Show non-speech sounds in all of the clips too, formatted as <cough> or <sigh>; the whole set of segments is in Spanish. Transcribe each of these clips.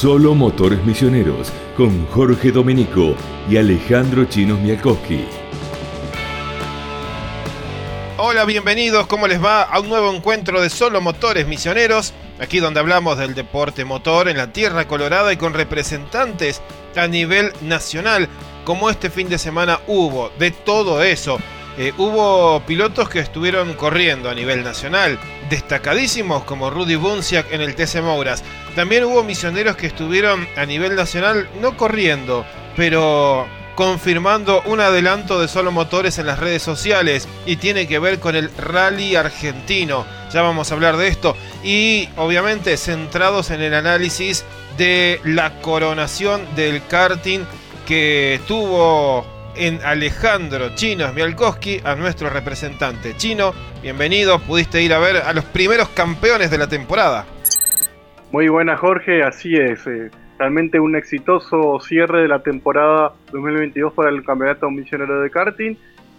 Solo Motores Misioneros con Jorge Domenico y Alejandro Chinos Mialkowski. Hola, bienvenidos, ¿cómo les va? A un nuevo encuentro de Solo Motores Misioneros, aquí donde hablamos del deporte motor en la Tierra Colorada y con representantes a nivel nacional, como este fin de semana hubo, de todo eso. Eh, hubo pilotos que estuvieron corriendo a nivel nacional, destacadísimos como Rudy Bunciak en el TC Mouras. También hubo misioneros que estuvieron a nivel nacional no corriendo, pero confirmando un adelanto de solo motores en las redes sociales y tiene que ver con el rally argentino. Ya vamos a hablar de esto y obviamente centrados en el análisis de la coronación del karting que tuvo en Alejandro Chino Smialkowski a nuestro representante. Chino, bienvenido, pudiste ir a ver a los primeros campeones de la temporada. Muy buena Jorge, así es. Eh, realmente un exitoso cierre de la temporada 2022 para el Campeonato Misionero de Karting,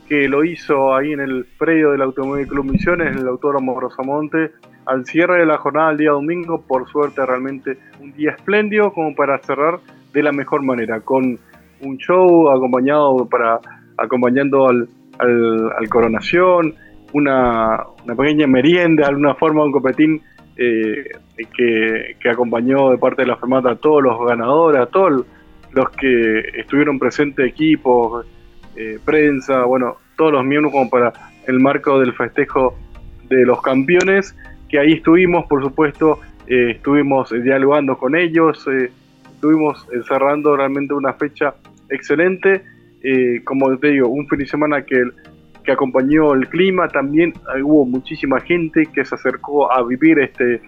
que lo hizo ahí en el predio del Automóvil Club Misiones, en el Autódromo Rosamonte, al cierre de la jornada el día domingo. Por suerte, realmente un día espléndido como para cerrar de la mejor manera, con un show acompañado para acompañando al, al, coronación, una, una, pequeña merienda, de alguna forma un copetín eh, que, que, acompañó de parte de la FEMATA a todos los ganadores, a todos los que estuvieron presentes, equipos, eh, prensa, bueno, todos los miembros como para el marco del festejo de los campeones, que ahí estuvimos, por supuesto, eh, estuvimos dialogando con ellos, estuvimos cerrando realmente una fecha excelente. Eh, como te digo, un fin de semana que, que acompañó el clima, también hubo muchísima gente que se acercó a vivir este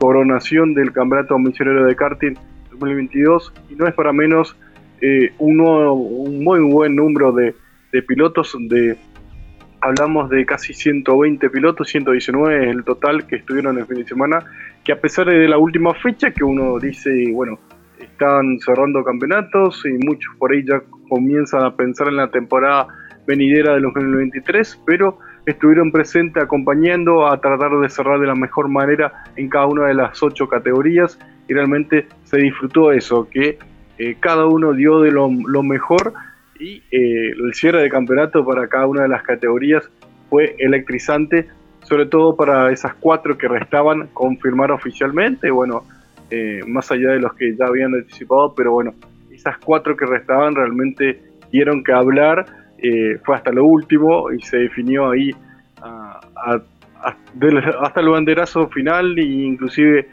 coronación del Campeonato Misionero de Karting 2022 y no es para menos eh, uno, un muy buen número de, pilotos, de, hablamos de casi 120 pilotos, 119 es el total que estuvieron el fin de semana, que a pesar de la última fecha que uno dice, bueno, están cerrando campeonatos y muchos por ahí ya comienzan a pensar en la temporada venidera de 2023, pero estuvieron presentes acompañando a tratar de cerrar de la mejor manera en cada una de las ocho categorías y realmente se disfrutó eso, que eh, cada uno dio de lo, mejor y eh, el cierre de campeonato para cada una de las categorías fue electrizante, sobre todo para esas cuatro que restaban confirmar oficialmente, bueno, eh, más allá de los que ya habían anticipado, pero bueno, esas cuatro que restaban realmente dieron que hablar, eh, fue hasta lo último y se definió ahí hasta el banderazo final e inclusive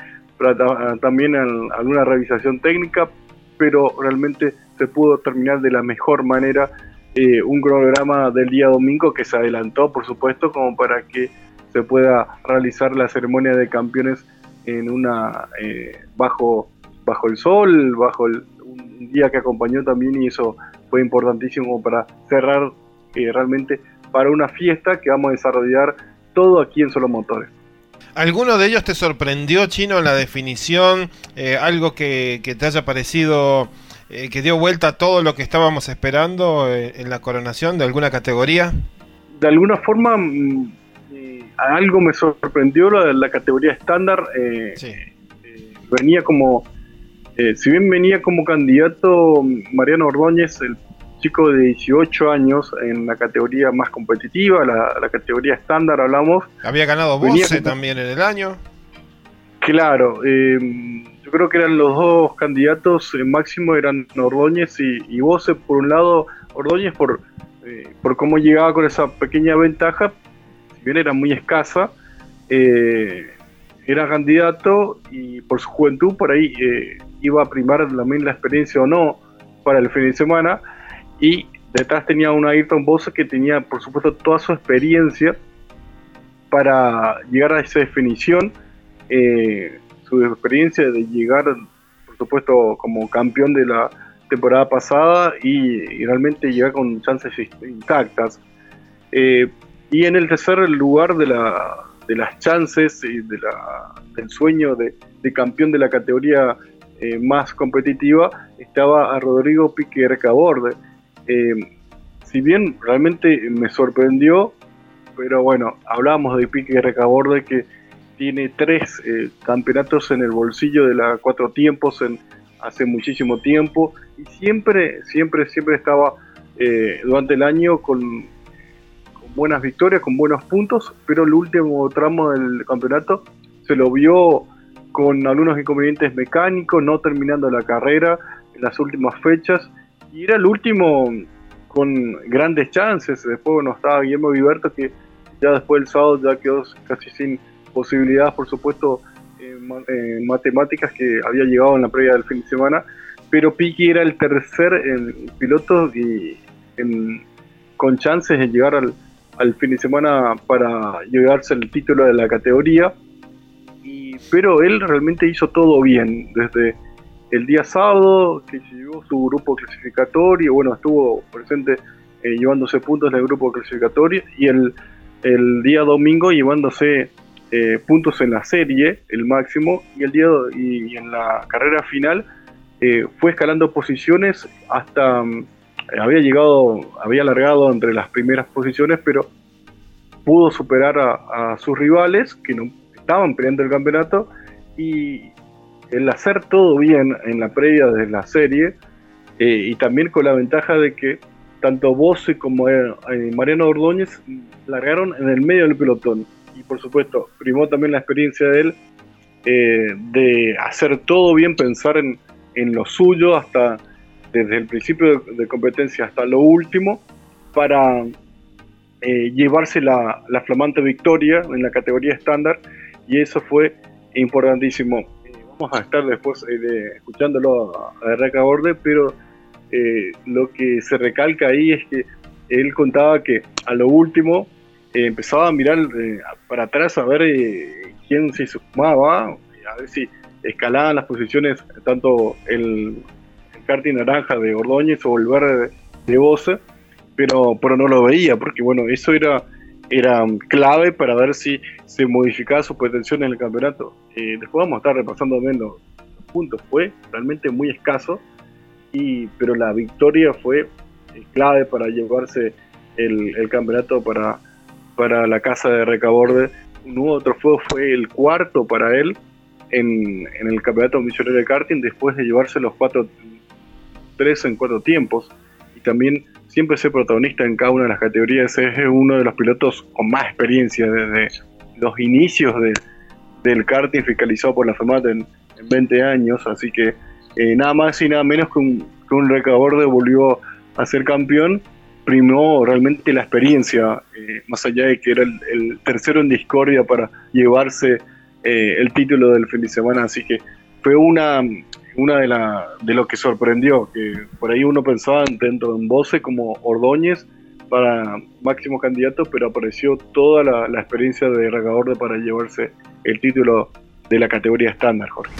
también alguna revisación técnica, pero realmente se pudo terminar de la mejor manera eh, un cronograma del día domingo que se adelantó, por supuesto, como para que se pueda realizar la ceremonia de campeones en una eh, bajo bajo el sol, bajo un día que acompañó también y eso fue importantísimo para cerrar eh, realmente para una fiesta que vamos a desarrollar todo aquí en Solo Motores. ¿Alguno de ellos te sorprendió, Chino, la definición? Eh, ¿Algo que, te haya parecido que dio vuelta a todo lo que estábamos esperando en la coronación de alguna categoría? De alguna forma, mm, algo me sorprendió la, la categoría estándar. Eh, eh, venía como, eh, si bien venía como candidato Mariano Ordóñez, el chico de 18 años en la categoría más competitiva, la, categoría estándar hablamos. Había ganado Bose también en el año. Claro, yo creo que eran los dos candidatos, el máximo eran Ordóñez y, y Bose. Por un lado, Ordóñez por, por cómo llegaba con esa pequeña ventaja, bien era muy escasa, eh, era candidato y por su juventud por ahí eh, iba a primar también la experiencia o no para el fin de semana y detrás tenía una Ayrton Bosa que tenía por supuesto toda su experiencia para llegar a esa definición, eh, su experiencia de llegar por supuesto como campeón de la temporada pasada y, realmente llegar con chances intactas. Y en el tercer lugar de, la, de las chances y de la, del sueño de, campeón de la categoría eh, más competitiva estaba a Rodrigo Pique Recaborde. Eh, si bien realmente me sorprendió, pero bueno, hablábamos de Pique Recaborde que tiene tres eh, campeonatos en el bolsillo de la cuatro tiempos en hace muchísimo tiempo y siempre, siempre, siempre estaba eh, durante el año con, buenas victorias, con buenos puntos, pero el último tramo del campeonato se lo vio con algunos inconvenientes mecánicos, no terminando la carrera en las últimas fechas y era el último con grandes chances. Después bueno, estaba Guillermo Viverto que ya después del sábado ya quedó casi sin posibilidades, por supuesto, en, matemáticas que había llegado en la previa del fin de semana, pero Piqui era el tercer piloto y con chances de llegar al, al, fin de semana para llevarse el título de la categoría. Y, pero él realmente hizo todo bien, desde el día sábado, que llevó su grupo clasificatorio, bueno, estuvo presente eh, llevándose puntos en el grupo clasificatorio, y el, el día domingo llevándose eh, puntos en la serie, el máximo, y el día y, en la carrera final eh, fue escalando posiciones hasta había llegado, había alargado entre las primeras posiciones, pero pudo superar a, a sus rivales que no estaban peleando el campeonato y el hacer todo bien en la previa de la serie eh, y también con la ventaja de que tanto Bose como eh, eh, Mariano Ordóñez largaron en el medio del pelotón. Y por supuesto primó también la experiencia de él de hacer todo bien, pensar en, en, lo suyo hasta desde el principio de, competencia hasta lo último para llevarse la, la flamante victoria en la categoría estándar y eso fue importantísimo. Vamos a estar después eh, escuchándolo a, a Borde, pero eh, lo que se recalca ahí es que él contaba que a lo último eh, empezaba a mirar para atrás a ver quién se sumaba, a ver si escalaban las posiciones tanto el karting naranja de Ordóñez o el verde de Bosse, pero, pero no lo veía, porque bueno, eso era era clave para ver si se modificaba su pretensión en el campeonato. Eh, después vamos a estar repasando bien los, puntos. Fue realmente muy escaso, y, pero la victoria fue eh, clave para llevarse el, campeonato para, para la casa de Recaborde. Un nuevo trofeo fue el cuarto para él en, en el campeonato misionero de karting después de llevarse los cuatro, tres en cuatro tiempos. Y también siempre ser protagonista en cada una de las categorías. Es uno de los pilotos con más experiencia desde los inicios del karting fiscalizado por la FEMAT en, 20 años. Así que eh, nada más y nada menos que un, que un recaborde volvió a ser campeón. Primó realmente la experiencia, eh, más allá de que era el, tercero en discordia para llevarse eh, el título del fin de semana. Así que fue una, una de, la, de lo que sorprendió, que por ahí uno pensaba dentro de un Bose como Ordóñez para máximo candidato, pero apareció toda la, experiencia de Regador para llevarse el título de la categoría estándar, Jorge.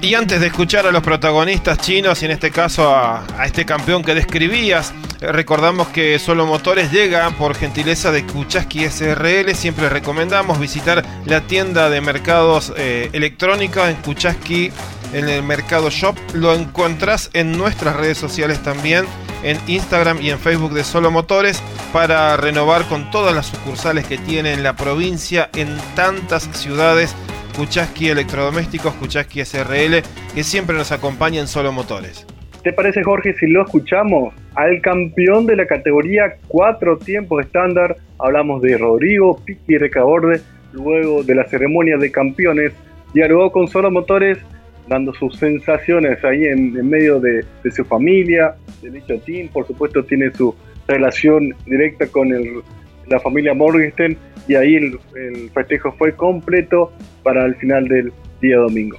Y antes de escuchar a los protagonistas chinos, y en este caso a, este campeón que describías, eh, recordamos que Solo Motores llega por gentileza de Kuchaski SRL. Siempre recomendamos visitar la tienda de mercados eh, en Kuchaski en el Mercado Shop. Lo encontrás en nuestras redes sociales también, en Instagram y en Facebook de Solo Motores, para renovar con todas las sucursales que tiene en la provincia, en tantas ciudades. Kuchaski Electrodomésticos, Kuchaski SRL, que siempre nos acompaña en Solo Motores. ¿Te parece, Jorge, si lo escuchamos? Al campeón de la categoría cuatro tiempos estándar, hablamos de Rodrigo Piqui Recaborde, luego de la ceremonia de campeones, dialogó con Solo Motores dando sus sensaciones ahí en, medio de, su familia, de dicho team. Por supuesto, tiene su relación directa con la familia Morgenstern y ahí el, festejo fue completo para el final del día domingo.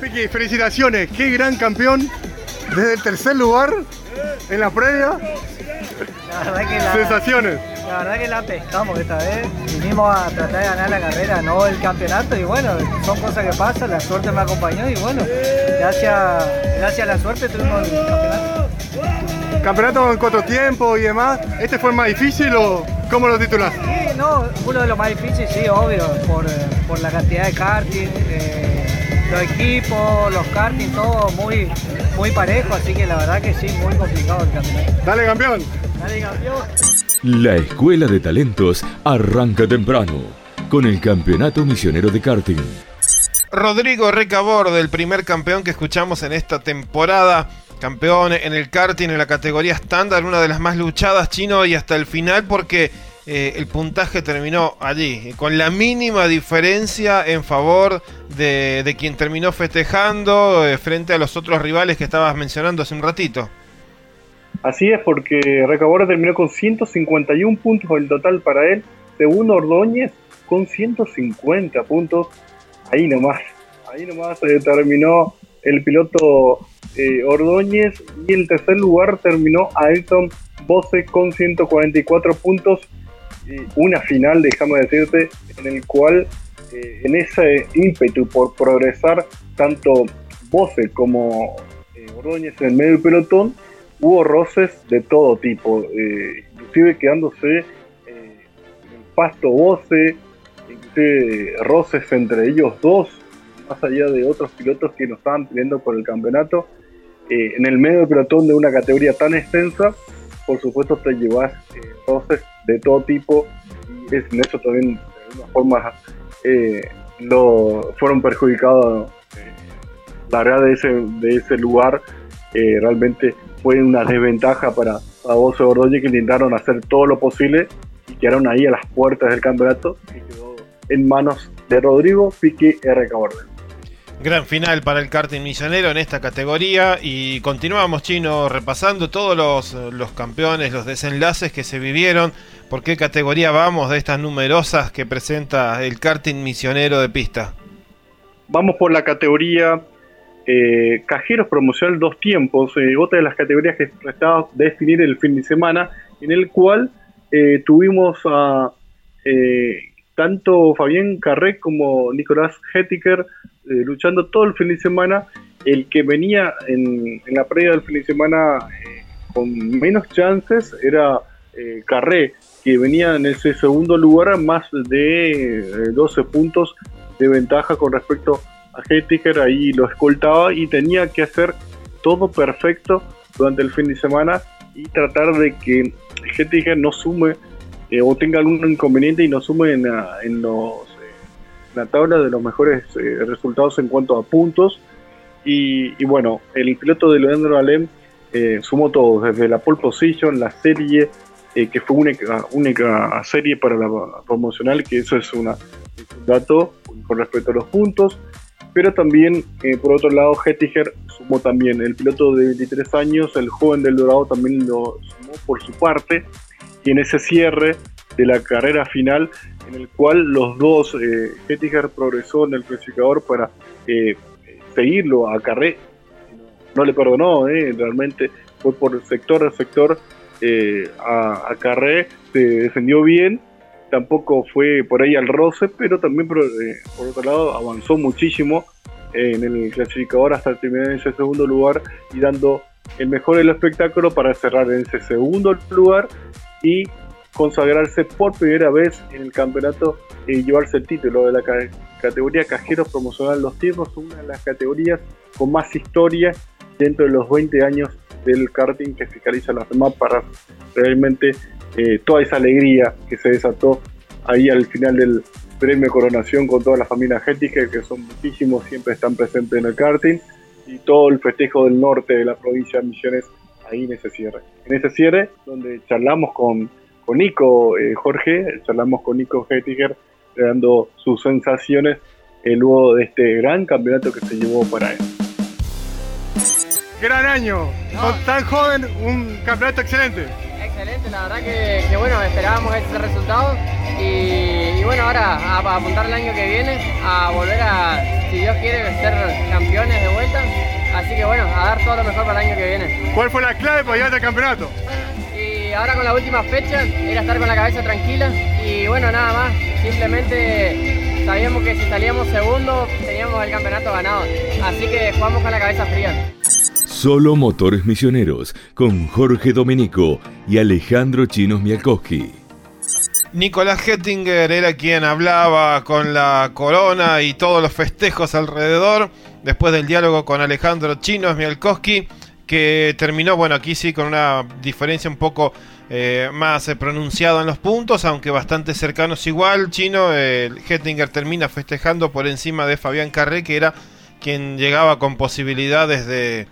Piqui, felicitaciones, qué gran campeón desde el tercer lugar en la previa. Sensaciones. La verdad que la pescamos esta vez. Vinimos a tratar de ganar la carrera, no el campeonato. Y bueno, son cosas que pasan, la suerte me acompañó y bueno, gracias, gracias a la suerte tuvimos el campeonato. Campeonato en cuatro tiempos y demás. ¿Este fue el más difícil o cómo lo titulas? Sí, no, uno de los más difíciles, sí, obvio, por, la cantidad de karting, eh, los equipos, los karting, todo muy, muy parejo, así que la verdad que sí, muy complicado el campeonato. Dale campeón. Dale campeón. La Escuela de Talentos arranca temprano con el Campeonato Misionero de Karting. Rodrigo Recabor, del primer campeón que escuchamos en esta temporada. Campeón en el karting en la categoría estándar, una de las más luchadas chino y hasta el final porque eh, el puntaje terminó allí, con la mínima diferencia en favor de, quien terminó festejando eh, frente a los otros rivales que estabas mencionando hace un ratito. Así es, porque Recabora terminó con 151 puntos el total para él, segundo Ordóñez con 150 puntos, ahí nomás, ahí nomás eh, terminó el piloto Ordóñez y el tercer lugar terminó Ayrton Bose con 144 puntos. Una final, déjame decirte, en el cual eh, en ese ímpetu por progresar tanto Bose como eh, Ordóñez en el medio del pelotón, hubo roces de todo tipo, inclusive quedándose el pasto Bose, inclusive roces entre ellos dos, más allá de otros pilotos que no estaban peleando por el campeonato. Eh, en el medio del pelotón de una categoría tan extensa, por supuesto te llevas eh, de todo tipo y en eso también de alguna forma eh, lo, fueron perjudicados. Eh, la verdad de ese, de ese lugar realmente fue una desventaja para, para vos Bordoye que intentaron hacer todo lo posible y quedaron ahí a las puertas del campeonato y quedó en manos de Rodrigo Pique R. Borden. Gran final para el karting misionero en esta categoría y continuamos chino repasando todos los, campeones, los desenlaces que se vivieron. ¿Por qué categoría vamos de estas numerosas que presenta el karting misionero de pista? Vamos por la categoría eh, cajeros promocional dos tiempos, eh, otra de las categorías que estaba de definir el fin de semana, en el cual eh, tuvimos a tanto Fabián Carré como Nicolás Hettiker eh, luchando todo el fin de semana. El que venía en, la previa del fin de semana eh, con menos chances era eh, Carré, que venía en ese segundo lugar más de 12 puntos de ventaja con respecto a Hettiker. Ahí lo escoltaba y tenía que hacer todo perfecto durante el fin de semana y tratar de que Hettiker no sume eh, o tenga algún inconveniente y nos sume en, los, eh, la tabla de los mejores eh, resultados en cuanto a puntos. Y, bueno, el piloto de Leandro Alem sumó todo, desde la pole position, la serie, que fue única, única serie para la promocional, que eso es, una, un dato con respecto a los puntos. Pero también, por otro lado, Hettiger sumó también. El piloto de 23 años, el joven del Dorado, también lo sumó por su parte y en ese cierre de la carrera final en el cual los dos, eh, progresó en el clasificador para eh, seguirlo a Carré, no, le perdonó, eh, realmente fue por sector a sector eh, a, Carré, se defendió bien, tampoco fue por ahí al roce, pero también por, por otro lado avanzó muchísimo en el clasificador hasta terminar en ese segundo lugar y dando el mejor del espectáculo para cerrar en ese segundo lugar y consagrarse por primera vez en el campeonato y llevarse el título de la categoría Cajeros Promocional Los Tiempos, una de las categorías con más historia dentro de los 20 años del karting que fiscaliza la FEMA para realmente eh, toda esa alegría que se desató ahí al final del premio Coronación con toda la familia Gética, que son muchísimos, siempre están presentes en el karting, y todo el festejo del norte de la provincia de Misiones ahí en ese cierre. En ese cierre, donde charlamos con, con Nico eh, Jorge, charlamos con Nico Hettiger, dando sus sensaciones eh, luego de este gran campeonato que se llevó para él. Gran año, tan joven, un campeonato excelente. Excelente, la verdad que, bueno, esperábamos ese resultado y, bueno, ahora a, apuntar el año que viene, a volver a, si Dios quiere, ser campeones de vuelta Así que bueno, a dar todo lo mejor para el año que viene. ¿Cuál fue la clave para llegar al campeonato? Y ahora con la última fecha era estar con la cabeza tranquila y bueno, nada más. Simplemente sabíamos que si salíamos segundo teníamos el campeonato ganado. Así que jugamos con la cabeza fría. Solo Motores Misioneros con Jorge Domenico y Alejandro Chinos Mialkowski. Nicolás Hettinger era quien hablaba con la corona y todos los festejos alrededor después del diálogo con Alejandro Chino Mialkowski, que terminó, bueno, aquí sí, con una diferencia un poco eh, más pronunciado en los puntos, aunque bastante cercanos igual. Chino, el Hettinger termina festejando por encima de Fabián Carré, que era quien llegaba con posibilidades de,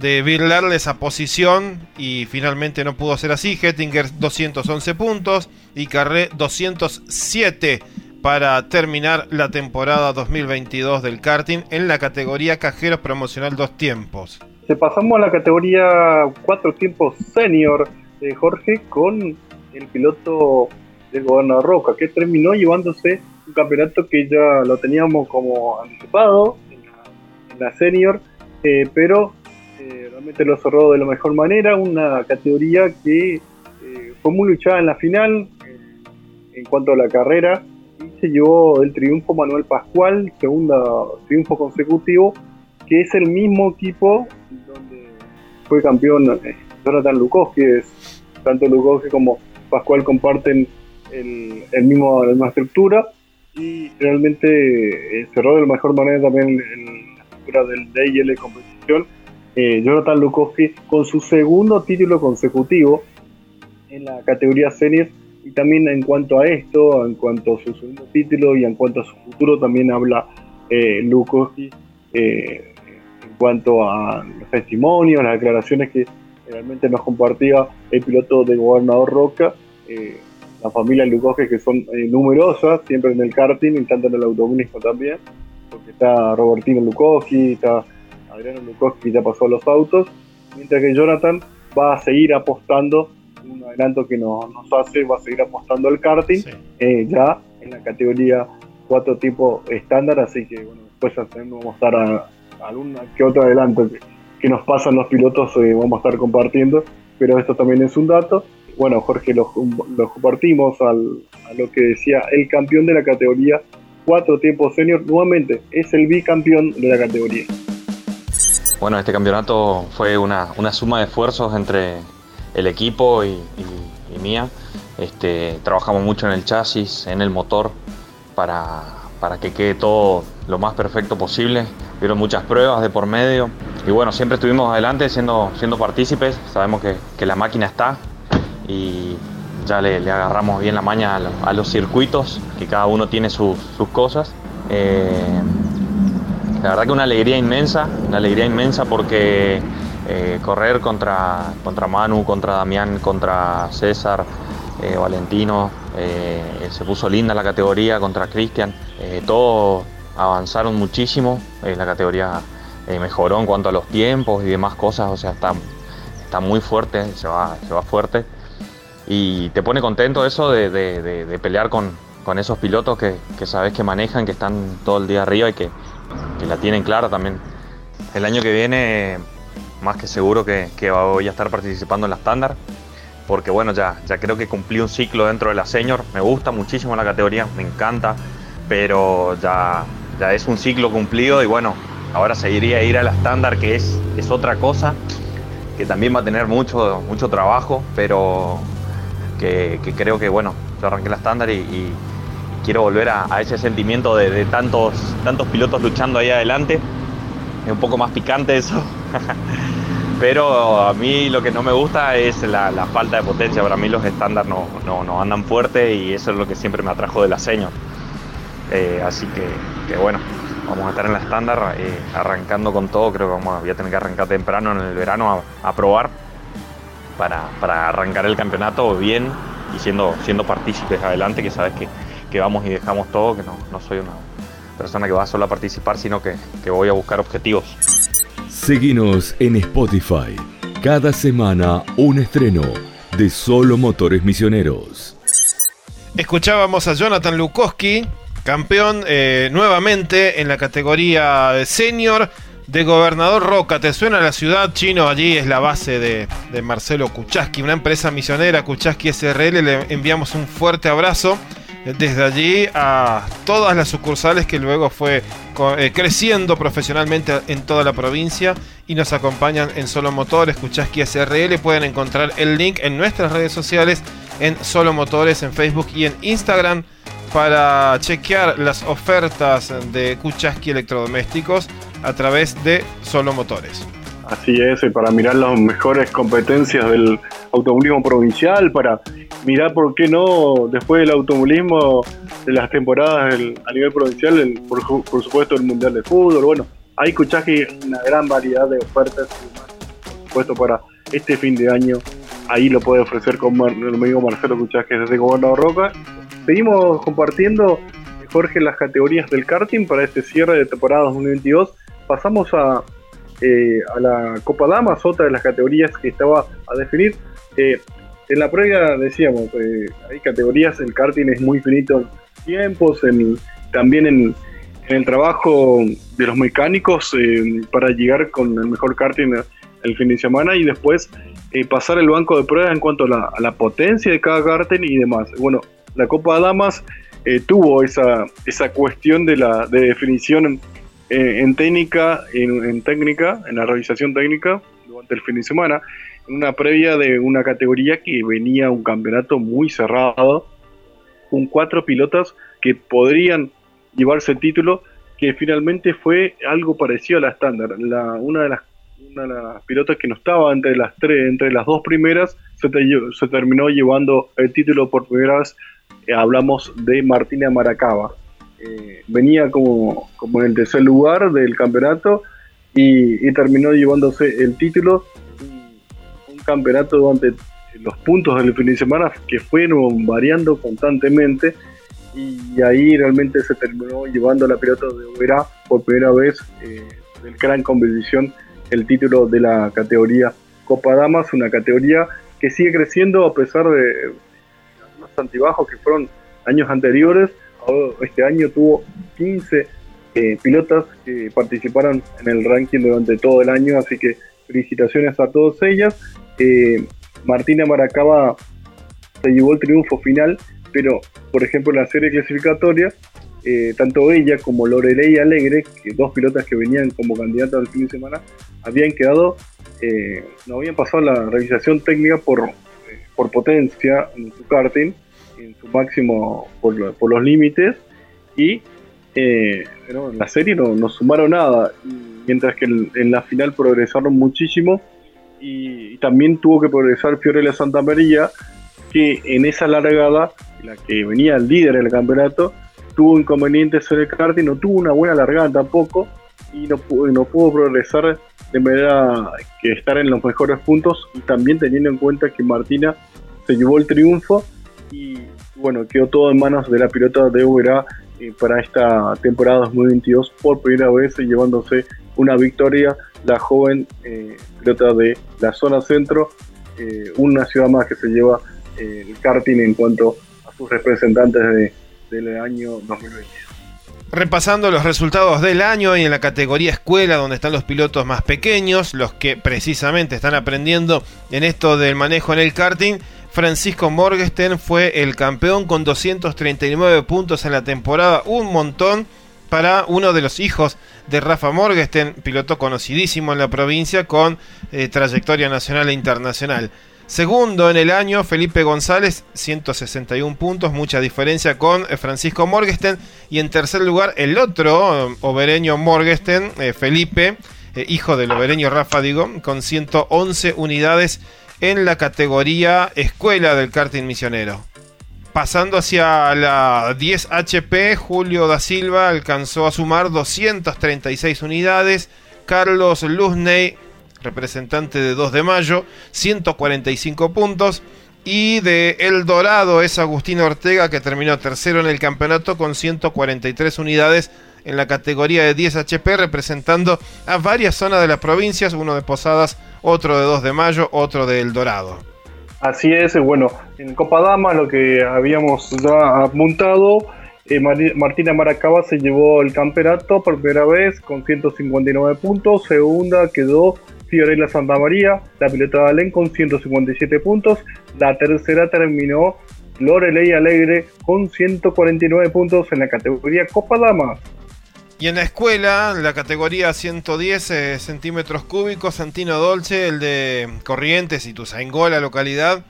de virlarle esa posición y finalmente no pudo ser así. Hettinger 211 puntos y Carré 207 para terminar la temporada 2022 del karting en la categoría cajeros promocional dos tiempos. Se pasamos a la categoría cuatro tiempos senior de Jorge con el piloto del gobernador Roca, que terminó llevándose un campeonato que ya lo teníamos como anticipado en la, senior, eh, pero realmente lo cerró de la mejor manera, una categoría que eh, fue muy luchada en la final en cuanto a la carrera y se llevó el triunfo Manuel Pascual, segundo triunfo consecutivo, que es el mismo equipo donde fue campeón Jonathan Lukowski, tanto Lukowski como Pascual comparten el, mismo, la misma estructura y realmente cerró de la mejor manera también la estructura del DIL competición eh, Jonathan Lukowski con su segundo título consecutivo en la categoría senior. Y también en cuanto a esto, en cuanto a su segundo título y en cuanto a su futuro también habla eh, Lukowski eh, en cuanto a los testimonios, las declaraciones que realmente nos compartía el piloto del gobernador Roca, eh, la familia Lukowski que son numerosas, siempre en el karting y tanto en el automovilismo también, porque está Robertino Lukowski, está Adriano Lukowski ya pasó a los autos, mientras que Jonathan va a seguir apostando, un adelanto que nos, hace, va a seguir apostando al karting, eh, ya en la categoría 4 tipo estándar, así que bueno, después vamos a estar a, alguna que otro adelanto que, nos pasan los pilotos, eh, vamos a estar compartiendo, pero esto también es un dato. Bueno, Jorge, lo, compartimos a lo que decía el campeón de la categoría 4 tiempos senior, nuevamente es el bicampeón de la categoría. Bueno, este campeonato fue una, suma de esfuerzos entre el equipo y, mía. Este, trabajamos mucho en el chasis, en el motor, para, que quede todo lo más perfecto posible. Hubieron muchas pruebas de por medio y bueno, siempre estuvimos adelante siendo, siendo partícipes. Sabemos que, la máquina está y ya le, agarramos bien la maña a, los circuitos, que cada uno tiene sus, cosas. Eh, la verdad que una alegría inmensa, una alegría inmensa porque eh, correr contra, contra Manu, contra Damián, contra César, eh, Valentino, eh, se puso linda la categoría contra Cristian, todos avanzaron muchísimo, la categoría mejoró en cuanto a los tiempos y demás cosas, o sea, está, está muy fuerte, se va, se va fuerte. Y te pone contento eso de, pelear con, esos pilotos que, que sabes que manejan, que están todo el día arriba y que, que la tienen clara también. El año que viene, más que seguro que, voy a estar participando en la estándar, porque bueno, ya, ya creo que cumplí un ciclo dentro de la senior, me gusta muchísimo la categoría, me encanta, pero ya, ya es un ciclo cumplido y bueno, ahora seguiría a ir a la estándar, que es, es otra cosa, que también va a tener mucho, mucho trabajo, pero que, creo que bueno, yo arranqué la estándar y quiero volver a, ese sentimiento de, tantos, tantos pilotos luchando ahí adelante. Es un poco más picante eso. <laughs> Pero a mí lo que no me gusta es la, falta de potencia. Para mí los estándares no, no, andan fuerte y eso es lo que siempre me atrajo de la seño. Eh, así que, bueno, vamos a estar en la estándar eh, arrancando con todo. Creo que vamos, a tener que arrancar temprano en el verano a, probar para, para, arrancar el campeonato bien y siendo, siendo partícipes adelante, que sabes que, que vamos y dejamos todo, que no, no soy una persona que va solo a participar, sino que, que voy a buscar objetivos. Seguinos en Spotify. Cada semana un estreno de Solo Motores Misioneros. Escuchábamos a Jonathan Lukowski, campeón eh, nuevamente en la categoría senior de Gobernador Roca. ¿Te suena la ciudad chino? Allí es la base de, de Marcelo Kuchaski, una empresa misionera, Kuchaski SRL. Le enviamos un fuerte abrazo desde allí a todas las sucursales que luego fue eh, creciendo profesionalmente en toda la provincia y nos acompañan en Solo Motores, Kuchaski SRL. Pueden encontrar el link en nuestras redes sociales, en Solo Motores, en Facebook y en Instagram para chequear las ofertas de Kuchaski Electrodomésticos a través de Solo Motores. Así es, para mirar las mejores competencias del automovilismo provincial, para mirar por qué no después del automovilismo de las temporadas a nivel provincial, por, supuesto el Mundial de Fútbol, bueno, hay escuchaje una gran variedad de ofertas, por supuesto para este fin de año, ahí lo puede ofrecer con el amigo Marcelo Cuchaje desde Gobernador Roca. Seguimos compartiendo, Jorge, las categorías del karting para este cierre de temporada 2022. Pasamos a eh, a la Copa Damas, otra de las categorías que estaba a definir. Eh, en la previa decíamos, eh, hay categorías, el karting es muy finito en tiempos, también en, el trabajo de los mecánicos para llegar con el mejor karting el fin de semana y después pasar el banco de pruebas en cuanto a la, potencia de cada karting y demás. Bueno, la Copa Damas tuvo esa, esa cuestión de la de definición eh, en técnica, en, técnica, en la realización técnica, durante el fin de semana, en una previa de una categoría que venía un campeonato muy cerrado, con cuatro pilotas que podrían llevarse el título, que finalmente fue algo parecido a la estándar. La, una, de las, una de las pilotas que no estaba entre las tres, entre las dos primeras, se, terminó llevando el título por primera vez. Eh, hablamos de Martina Maracaba eh, venía como, como en el tercer lugar del campeonato y, terminó llevándose el título. Un, campeonato durante los puntos del fin de semana que fueron variando constantemente y ahí realmente se terminó llevando la pelota de Oberá por primera vez eh, del gran competición el título de la categoría Copa Damas, una categoría que sigue creciendo a pesar de los antibajos que fueron años anteriores, este año tuvo 15 eh, pilotas que participaron en el ranking durante todo el año, así que felicitaciones a todas ellas. Eh, Martina Maracaba se llevó el triunfo final, pero por ejemplo en la serie clasificatoria, eh, tanto ella como Lorelei Alegre, que dos pilotas que venían como candidatas al fin de semana, habían quedado, no habían pasado la revisación técnica por, por potencia en su karting en su máximo por, los límites y eh, en la serie no, sumaron nada, mientras que en, la final progresaron muchísimo y, también tuvo que progresar Fiorella Santa María, que en esa largada, la que venía el líder del campeonato, tuvo inconvenientes en el karting, no tuvo una buena largada tampoco y no pudo, no pudo progresar de manera que estar en los mejores puntos y también teniendo en cuenta que Martina se llevó el triunfo y bueno, quedó todo en manos de la pilota de URA eh, para esta temporada 2022 por primera vez llevándose una victoria la joven eh, pilota de la zona centro, eh, una ciudad más que se lleva el karting en cuanto a sus representantes del año 2022. Repasando los resultados del año y en la categoría escuela donde están los pilotos más pequeños, los que precisamente están aprendiendo en esto del manejo en el karting, Francisco Morgesten fue el campeón con 239 puntos en la temporada, un montón para uno de los hijos de Rafa Morgesten, piloto conocidísimo en la provincia con eh, trayectoria nacional e internacional. Segundo en el año, Felipe González, 161 puntos, mucha diferencia con eh, Francisco Morgesten. Y en tercer lugar, el otro, eh, obereño Morgesten, Felipe, hijo del obereño Rafa, digo, con 111 unidades en la categoría escuela del karting misionero. Pasando hacia la 10 HP, Julio da Silva alcanzó a sumar 236 unidades. Carlos Luzney, representante de 2 de mayo, 145 puntos. Y de El Dorado es Agustín Ortega, que terminó tercero en el campeonato con 143 unidades en la categoría de 10 HP, representando a varias zonas de las provincias, uno de Posadas, otro de 2 de mayo, otro de El Dorado. Así es, bueno, en Copa Dama lo que habíamos ya apuntado, eh, Martina Maracaba se llevó el campeonato por primera vez con 159 puntos, segunda quedó Fiorella Santa María, la pilota de Alén con 157 puntos, la tercera terminó Lorelei Alegre con 149 puntos en la categoría Copa Dama. Y en la escuela, la categoría 110 eh, centímetros cúbicos, Santino Dolce, el de Corrientes y Tuzaingó, la localidad,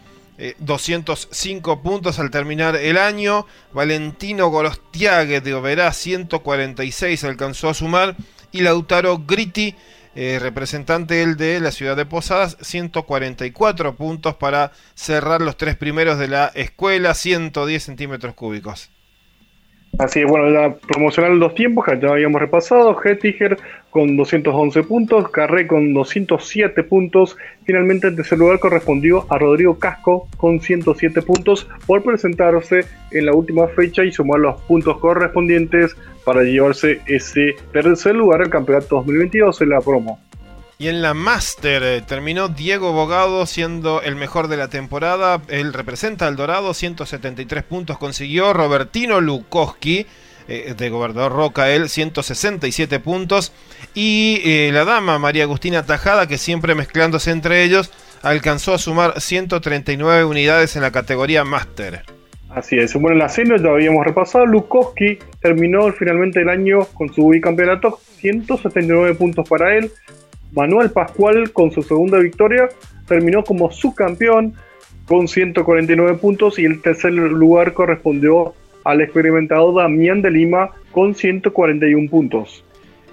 205 eh, puntos al terminar el año. Valentino Gorostiague de Oberá, 146 alcanzó a sumar. Y Lautaro Gritti eh, representante el de la ciudad de Posadas, 144 puntos para cerrar los tres primeros de la escuela, 110 centímetros cúbicos. Así es, bueno, la promocional dos tiempos, que ya habíamos repasado, Hettiger con 211 puntos, Carré con 207 puntos, finalmente el tercer lugar correspondió a Rodrigo Casco con 107 puntos por presentarse en la última fecha y sumar los puntos correspondientes para llevarse ese tercer lugar al campeonato 2022 en la promo. Y en la Master eh, terminó Diego Bogado siendo el mejor de la temporada. Él representa al Dorado, 173 puntos consiguió. Robertino Lukowski, eh, de Gobernador Roca, él 167 puntos. Y eh, la dama María Agustina Tajada, que siempre mezclándose entre ellos, alcanzó a sumar 139 unidades en la categoría Master. Así es, bueno, en la cena ya habíamos repasado, Lukowski terminó finalmente el año con su bicampeonato, 179 puntos para él, Manuel Pascual, con su segunda victoria, terminó como subcampeón con 149 puntos y el tercer lugar correspondió al experimentado Damián de Lima con 141 puntos.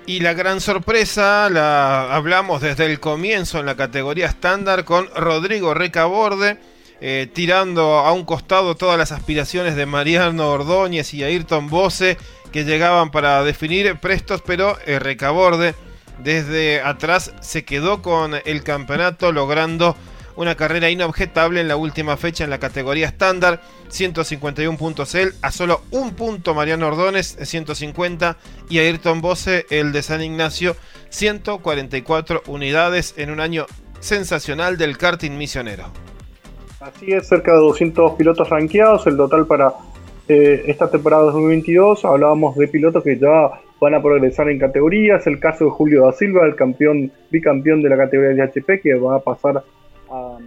Y la gran sorpresa la hablamos desde el comienzo en la categoría estándar con Rodrigo Recaborde, eh, tirando a un costado todas las aspiraciones de Mariano Ordóñez y Ayrton Bose que llegaban para definir prestos, pero eh, Recaborde desde atrás se quedó con el campeonato logrando una carrera inobjetable en la última fecha en la categoría estándar, 151 puntos él, a solo un punto Mariano Ordóñez, 150, y Ayrton Bose, el de San Ignacio, 144 unidades en un año sensacional del karting misionero. Así es, cerca de 200 pilotos rankeados, el total para eh, esta temporada 2022, hablábamos de pilotos que ya van a progresar en categorías. El caso de Julio da Silva, el campeón, bicampeón de la categoría de HP, que va a pasar a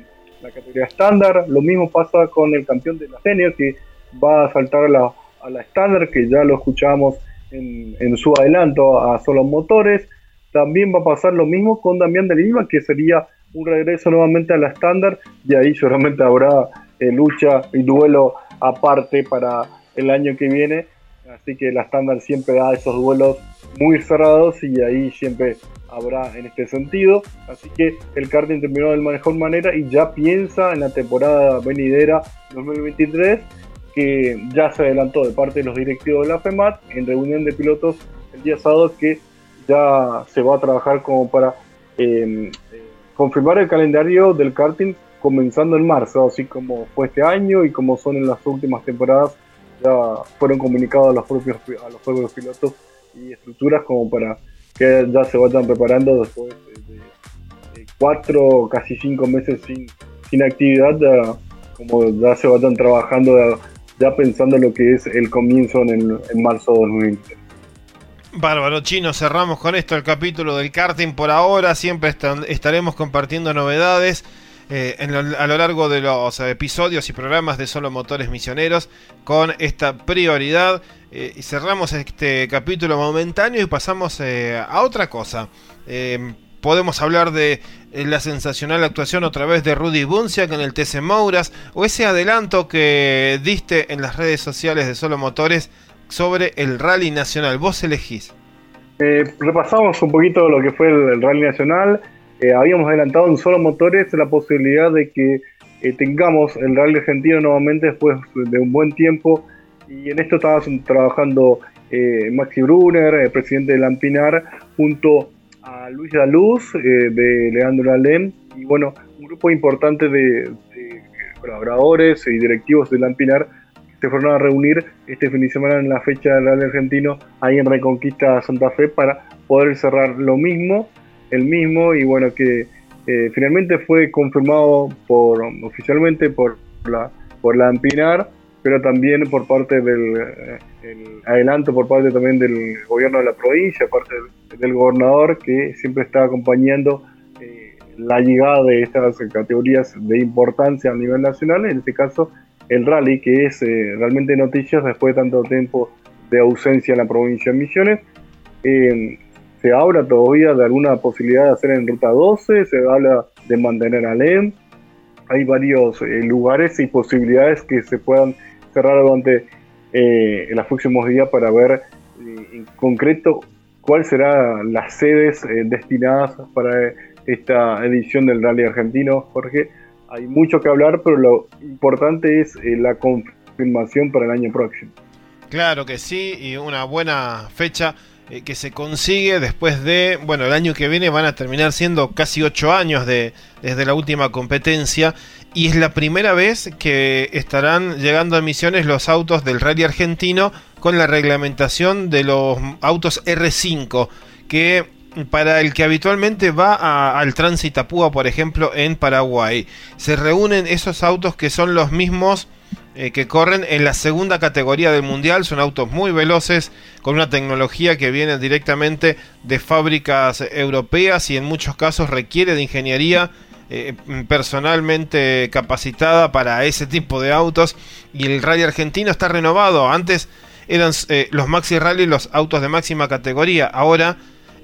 la categoría estándar. Lo mismo pasa con el campeón de la senior, que va a saltar a la, estándar, que ya lo escuchamos en, su adelanto a solo motores. También va a pasar lo mismo con Damián de Lima, que sería un regreso nuevamente a la estándar, y ahí seguramente habrá eh, lucha y duelo aparte para el año que viene Así que la estándar siempre da esos duelos muy cerrados y ahí siempre habrá en este sentido. Así que el karting terminó de la mejor manera y ya piensa en la temporada venidera 2023 que ya se adelantó de parte de los directivos de la FEMAT en reunión de pilotos el día sábado que ya se va a trabajar como para em, confirmar el calendario del karting comenzando en marzo, así como fue este año y como son en las últimas temporadas ya fueron comunicados a los propios, a los propios pilotos y estructuras como para que ya se vayan preparando después de, cuatro, casi cinco meses sin, sin actividad, como ya se vayan trabajando, ya, pensando en lo que es el comienzo en, en marzo de 2020. Bárbaro Chino, cerramos con esto el capítulo del karting por ahora, siempre estaremos compartiendo novedades. Eh, a lo largo de los episodios y programas de Solo Motores Misioneros con esta prioridad. Eh, y cerramos este capítulo momentáneo y pasamos eh, a otra cosa. podemos hablar de la sensacional actuación otra vez de Rudy Bunciak en el TC Mouras o ese adelanto que diste en las redes sociales de Solo Motores sobre el Rally Nacional. Vos elegís. repasamos un poquito lo que fue el Rally Nacional. Eh, habíamos adelantado en solo motores la posibilidad de que eh, tengamos el Rally Argentino nuevamente después de un buen tiempo. Y en esto estaba trabajando eh, Maxi Brunner, el presidente de Lampinar, junto a Luis Daluz, de Leandro Alem, y bueno, un grupo importante de, colaboradores y directivos de Lampinar se fueron a reunir este fin de semana en la fecha del Rally Argentino ahí en Reconquista Santa Fe para poder cerrar lo mismo el mismo y bueno que eh, finalmente fue confirmado por oficialmente por la por la Ampinar pero también por parte del eh, adelanto por parte también del gobierno de la provincia parte del, gobernador que siempre está acompañando eh, la llegada de estas categorías de importancia a nivel nacional en este caso el rally que es realmente noticias después de tanto tiempo de ausencia en la provincia de Misiones se habla todavía de alguna posibilidad de hacer en ruta 12, se habla de mantener a LEM, hay varios eh, lugares y posibilidades que se puedan cerrar durante eh, los próximos días para ver eh, en concreto cuáles serán las sedes destinadas para esta edición del Rally Argentino, Jorge. Hay mucho que hablar, pero lo importante es la confirmación para el año próximo. Claro que sí, y una buena fecha eh, que se consigue después de, bueno, el año que viene van a terminar siendo casi ocho años de, desde la última competencia y es la primera vez que estarán llegando a misiones los autos del rally argentino con la reglamentación de los autos R5 que para el que habitualmente va al tránsito Púa, por ejemplo, en Paraguay. Se reúnen esos autos que son los mismos eh, que corren en la segunda categoría del mundial. Son autos muy veloces, con una tecnología que viene directamente de fábricas europeas y en muchos casos requiere de ingeniería eh, personalmente capacitada para ese tipo de autos. Y el rally argentino está renovado. Antes eran eh, los Maxi Rally los autos de máxima categoría. Ahora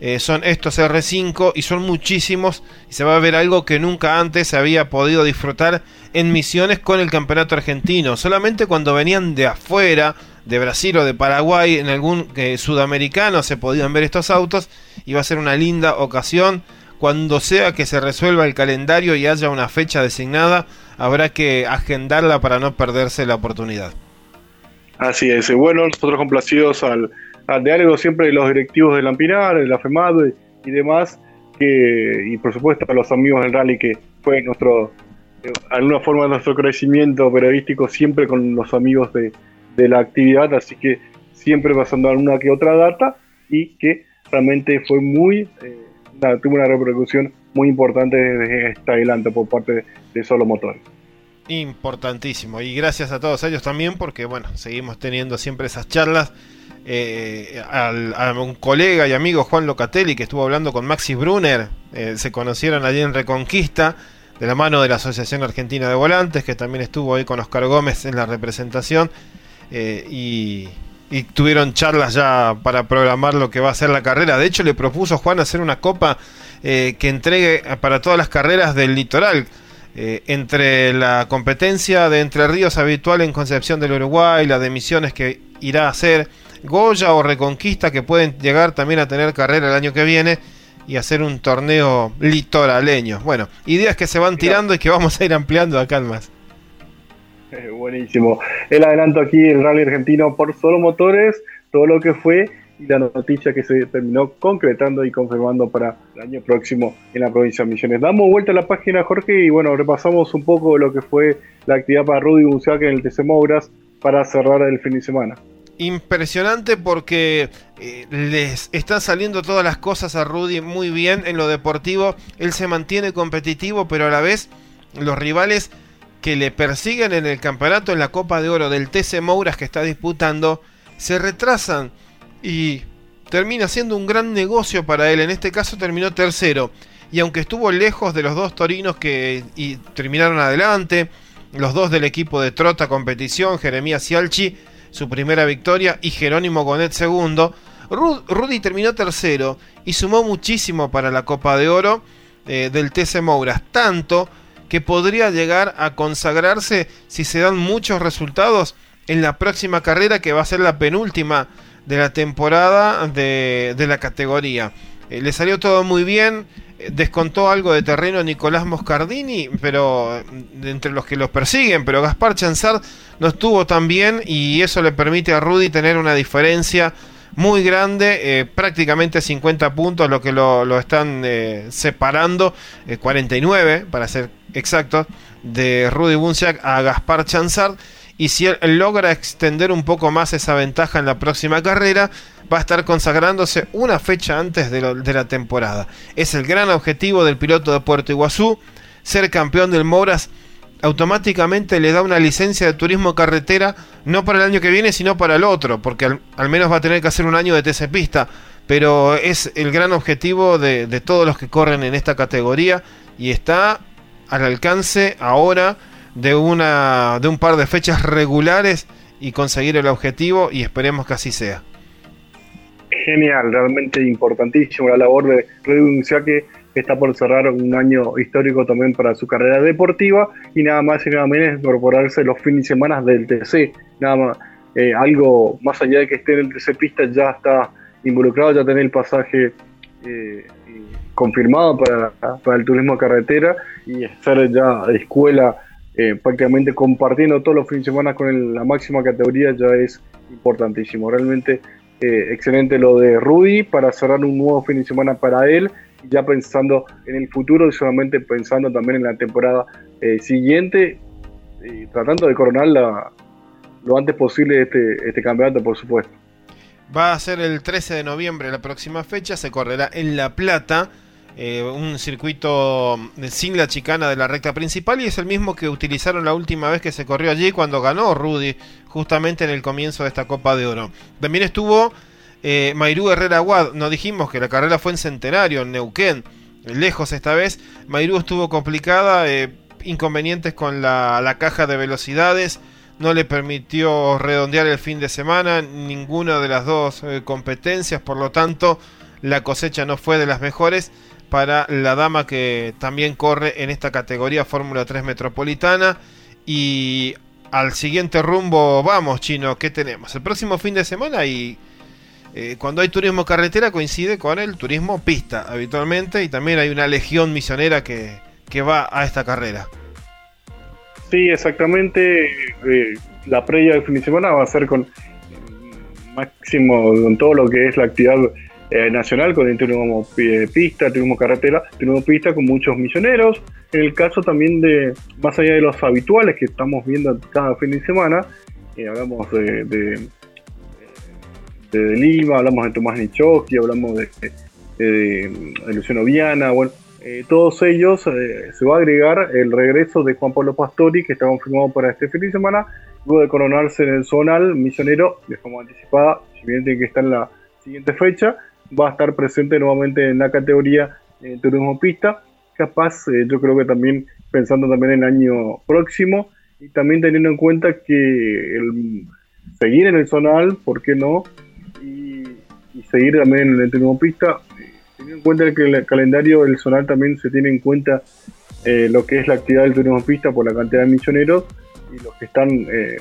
eh, son estos R5 y son muchísimos y se va a ver algo que nunca antes se había podido disfrutar en misiones con el campeonato argentino. Solamente cuando venían de afuera, de Brasil o de Paraguay, en algún eh, sudamericano se podían ver estos autos y va a ser una linda ocasión. Cuando sea que se resuelva el calendario y haya una fecha designada, habrá que agendarla para no perderse la oportunidad. Así es, bueno, nosotros complacidos al de algo siempre los directivos de Lampinar, de la y, demás, y por supuesto a los amigos del rally, que fue nuestro, de alguna forma nuestro crecimiento periodístico siempre con los amigos de, la actividad, así que siempre pasando alguna que otra data y que realmente fue muy, eh, tuvo una repercusión muy importante desde este adelante por parte de Solo Motores. Importantísimo y gracias a todos ellos también porque bueno, seguimos teniendo siempre esas charlas eh, a un colega y amigo Juan Locatelli que estuvo hablando con Maxi Brunner, eh, se conocieron allí en Reconquista, de la mano de la Asociación Argentina de Volantes, que también estuvo ahí con Oscar Gómez en la representación, eh, y, tuvieron charlas ya para programar lo que va a ser la carrera. De hecho, le propuso Juan hacer una copa que entregue para todas las carreras del litoral. entre la competencia de Entre Ríos habitual en Concepción del Uruguay, la de Misiones que irá a hacer, Goya o Reconquista que pueden llegar también a tener carrera el año que viene y hacer un torneo litoraleño. Bueno, ideas que se van tirando y que vamos a ir ampliando acá en más. Eh, buenísimo. El adelanto aquí, el rally argentino por solo motores, todo lo que fue y la noticia que se terminó concretando y confirmando para el año próximo en la provincia de Misiones. Damos vuelta a la página, Jorge, y bueno, repasamos un poco lo que fue la actividad para Rudy Bunciac en el TC Mouras para cerrar el fin de semana impresionante porque eh, les están saliendo todas las cosas a Rudy muy bien en lo deportivo. Él se mantiene competitivo, pero a la vez los rivales que le persiguen en el campeonato en la Copa de Oro del TC Mouras que está disputando se retrasan y termina siendo un gran negocio para él. En este caso terminó tercero. Y aunque estuvo lejos de los dos torinos que terminaron adelante, los dos del equipo de Trota Competición, Jeremías y Alchi, su primera victoria, y Jerónimo Gonet segundo. Rudy terminó tercero y sumó muchísimo para la Copa de Oro eh, del TC Mouras, tanto que podría llegar a consagrarse si se dan muchos resultados en la próxima carrera que va a ser la penúltima de la temporada de, la categoría. Eh, le salió todo muy bien, descontó algo de terreno Nicolás Moscardini, pero entre los que los persiguen, pero Gaspar Chanzard no estuvo tan bien y eso le permite a Rudy tener una diferencia muy grande, eh, prácticamente 50 puntos, lo que lo, están eh, separando, 49 eh, para ser exactos, de Rudy Bunciak a Gaspar Chanzard. Y si él logra extender un poco más esa ventaja en la próxima carrera, va a estar consagrándose una fecha antes de, la temporada. Es el gran objetivo del piloto de Puerto Iguazú, ser campeón del Moras automáticamente le da una licencia de turismo carretera, no para el año que viene, sino para el otro, porque al, menos va a tener que hacer un año de TC Pista, pero es el gran objetivo de, de, todos los que corren en esta categoría y está al alcance ahora de, una, de un par de fechas regulares y conseguir el objetivo y esperemos que así sea. Genial, realmente importantísimo la labor de renunciar que está por cerrar un año histórico también para su carrera deportiva y nada más y nada menos incorporarse los fines de semana del TC, nada más, eh, algo más allá de que esté en el TC pista ya está involucrado, ya tener el pasaje eh, confirmado para, para, el turismo carretera y estar ya escuela eh, prácticamente compartiendo todos los fines de semana con la máxima categoría ya es importantísimo. Realmente eh, excelente lo de Rudy para cerrar un nuevo fin de semana para él, ya pensando en el futuro y solamente pensando también en la temporada eh, siguiente, y tratando de coronar lo antes posible este, este campeonato, por supuesto. Va a ser el 13 de noviembre la próxima fecha, se correrá en La Plata. Eh, un circuito sin la chicana de la recta principal y es el mismo que utilizaron la última vez que se corrió allí cuando ganó Rudy justamente en el comienzo de esta Copa de Oro. También estuvo eh, Herrera Aguad, no dijimos que la carrera fue en Centenario, en Neuquén, lejos esta vez. Mairú estuvo complicada, eh, inconvenientes con la, caja de velocidades, no le permitió redondear el fin de semana ninguna de las dos competencias, por lo tanto la cosecha no fue de las mejores para la dama que también corre en esta categoría Fórmula 3 Metropolitana. Y al siguiente rumbo vamos, chino, ¿qué tenemos? El próximo fin de semana y eh, cuando hay turismo carretera coincide con el turismo pista habitualmente y también hay una legión misionera que, va a esta carrera. Sí, exactamente. Eh, la previa del fin de semana va a ser con máximo con todo lo que es la actividad eh, nacional con el turismo pista, turismo carretera, turismo pista con muchos misioneros. En el caso también de, más allá de los habituales que estamos viendo cada fin de semana, eh, hablamos de, de, Lima, hablamos de Tomás Nichoski, hablamos de, Luciano Viana, bueno, eh, todos ellos se va a agregar el regreso de Juan Pablo Pastori, que está confirmado para este fin de semana, luego de coronarse en el zonal misionero, de forma anticipada, si bien tiene que estar en la siguiente fecha, va a estar presente nuevamente en la categoría eh, turismo pista. Capaz, eh, yo creo que también pensando también en el año próximo y también teniendo en cuenta que el, seguir en el zonal, ¿por qué no? Y, seguir también en el turismo pista, eh, teniendo en cuenta que el calendario del zonal también se tiene en cuenta lo que es la actividad del turismo pista por la cantidad de misioneros y los que están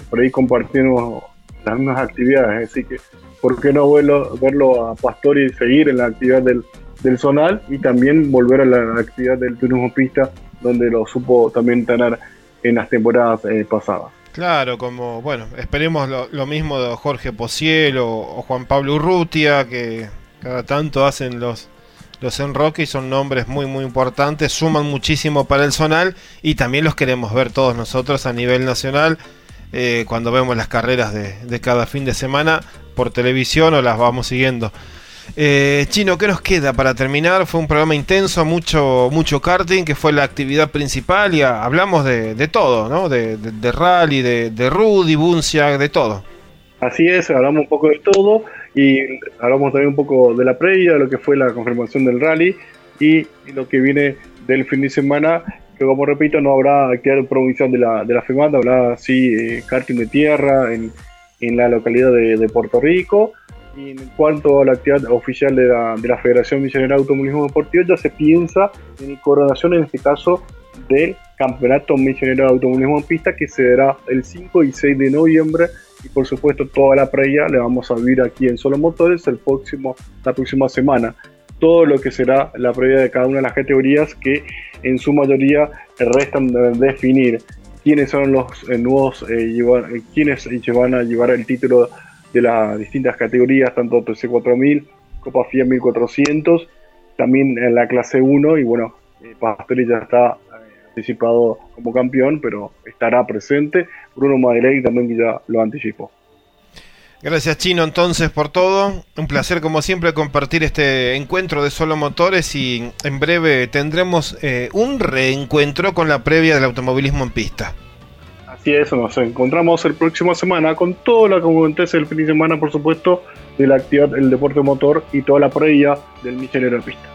por ahí compartiendo las mismas actividades. Así que ¿por qué no verlo, verlo a Pastori seguir en la actividad del, del zonal y también volver a la actividad del turismo pista, donde lo supo también tener en las temporadas eh, pasadas? Claro, como, bueno, esperemos lo, mismo de Jorge Pociel o, Juan Pablo Urrutia, que cada tanto hacen los, los enroques y son nombres muy, muy importantes, suman muchísimo para el zonal y también los queremos ver todos nosotros a nivel nacional. Eh, cuando vemos las carreras de, de, cada fin de semana por televisión o las vamos siguiendo. Eh, Chino, ¿qué nos queda para terminar? Fue un programa intenso, mucho, mucho karting, que fue la actividad principal y hablamos de, de, todo, ¿no? De, de, rally, de, de Rudy, Bunciak, de todo. Así es, hablamos un poco de todo y hablamos también un poco de la previa, de lo que fue la confirmación del rally y, lo que viene del fin de semana, que como repito, no habrá actividad provincial de la, de la FEMAT, habrá sí eh, karting de tierra en en la localidad de, Puerto Rico. Y en cuanto a la actividad oficial de la, de la Federación Misionera de Automovilismo Deportivo, ya se piensa en coronación, en este caso, del Campeonato Misionero de Automovilismo en Pista, que se dará el 5 y 6 de noviembre. Y por supuesto, toda la previa le vamos a vivir aquí en Solo Motores el próximo, la próxima semana. Todo lo que será la previa de cada una de las categorías que en su mayoría restan de definir quiénes son los eh, nuevos, eh, eh, quiénes van a llevar el título de las distintas categorías, tanto TC4000, Copa FIA 1400, también en la clase 1 y bueno, Pastori ya está anticipado como campeón, pero estará presente. Bruno Madeley también ya lo anticipó. Gracias Chino entonces por todo. Un placer como siempre compartir este encuentro de solo motores y en breve tendremos eh, un reencuentro con la previa del automovilismo en pista. Así es, nos encontramos el próximo semana con todo lo que acontece el fin de semana, por supuesto, de la actividad del deporte motor y toda la previa del misionero en pista.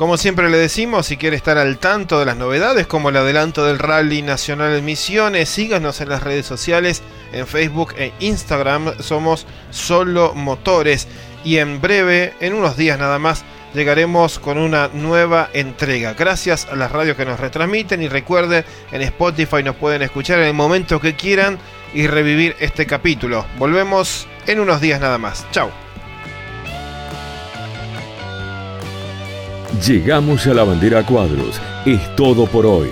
Como siempre le decimos, si quiere estar al tanto de las novedades como el adelanto del Rally Nacional en Misiones, síganos en las redes sociales, en Facebook e Instagram, somos Solo Motores y en breve, en unos días nada más, llegaremos con una nueva entrega. Gracias a las radios que nos retransmiten y recuerden, en Spotify nos pueden escuchar en el momento que quieran y revivir este capítulo. Volvemos en unos días nada más. Chao. Llegamos a la bandera cuadros. Es todo por hoy.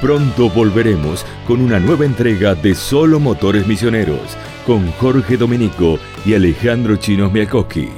Pronto volveremos con una nueva entrega de Solo Motores Misioneros con Jorge Domenico y Alejandro Chinos Miakoski.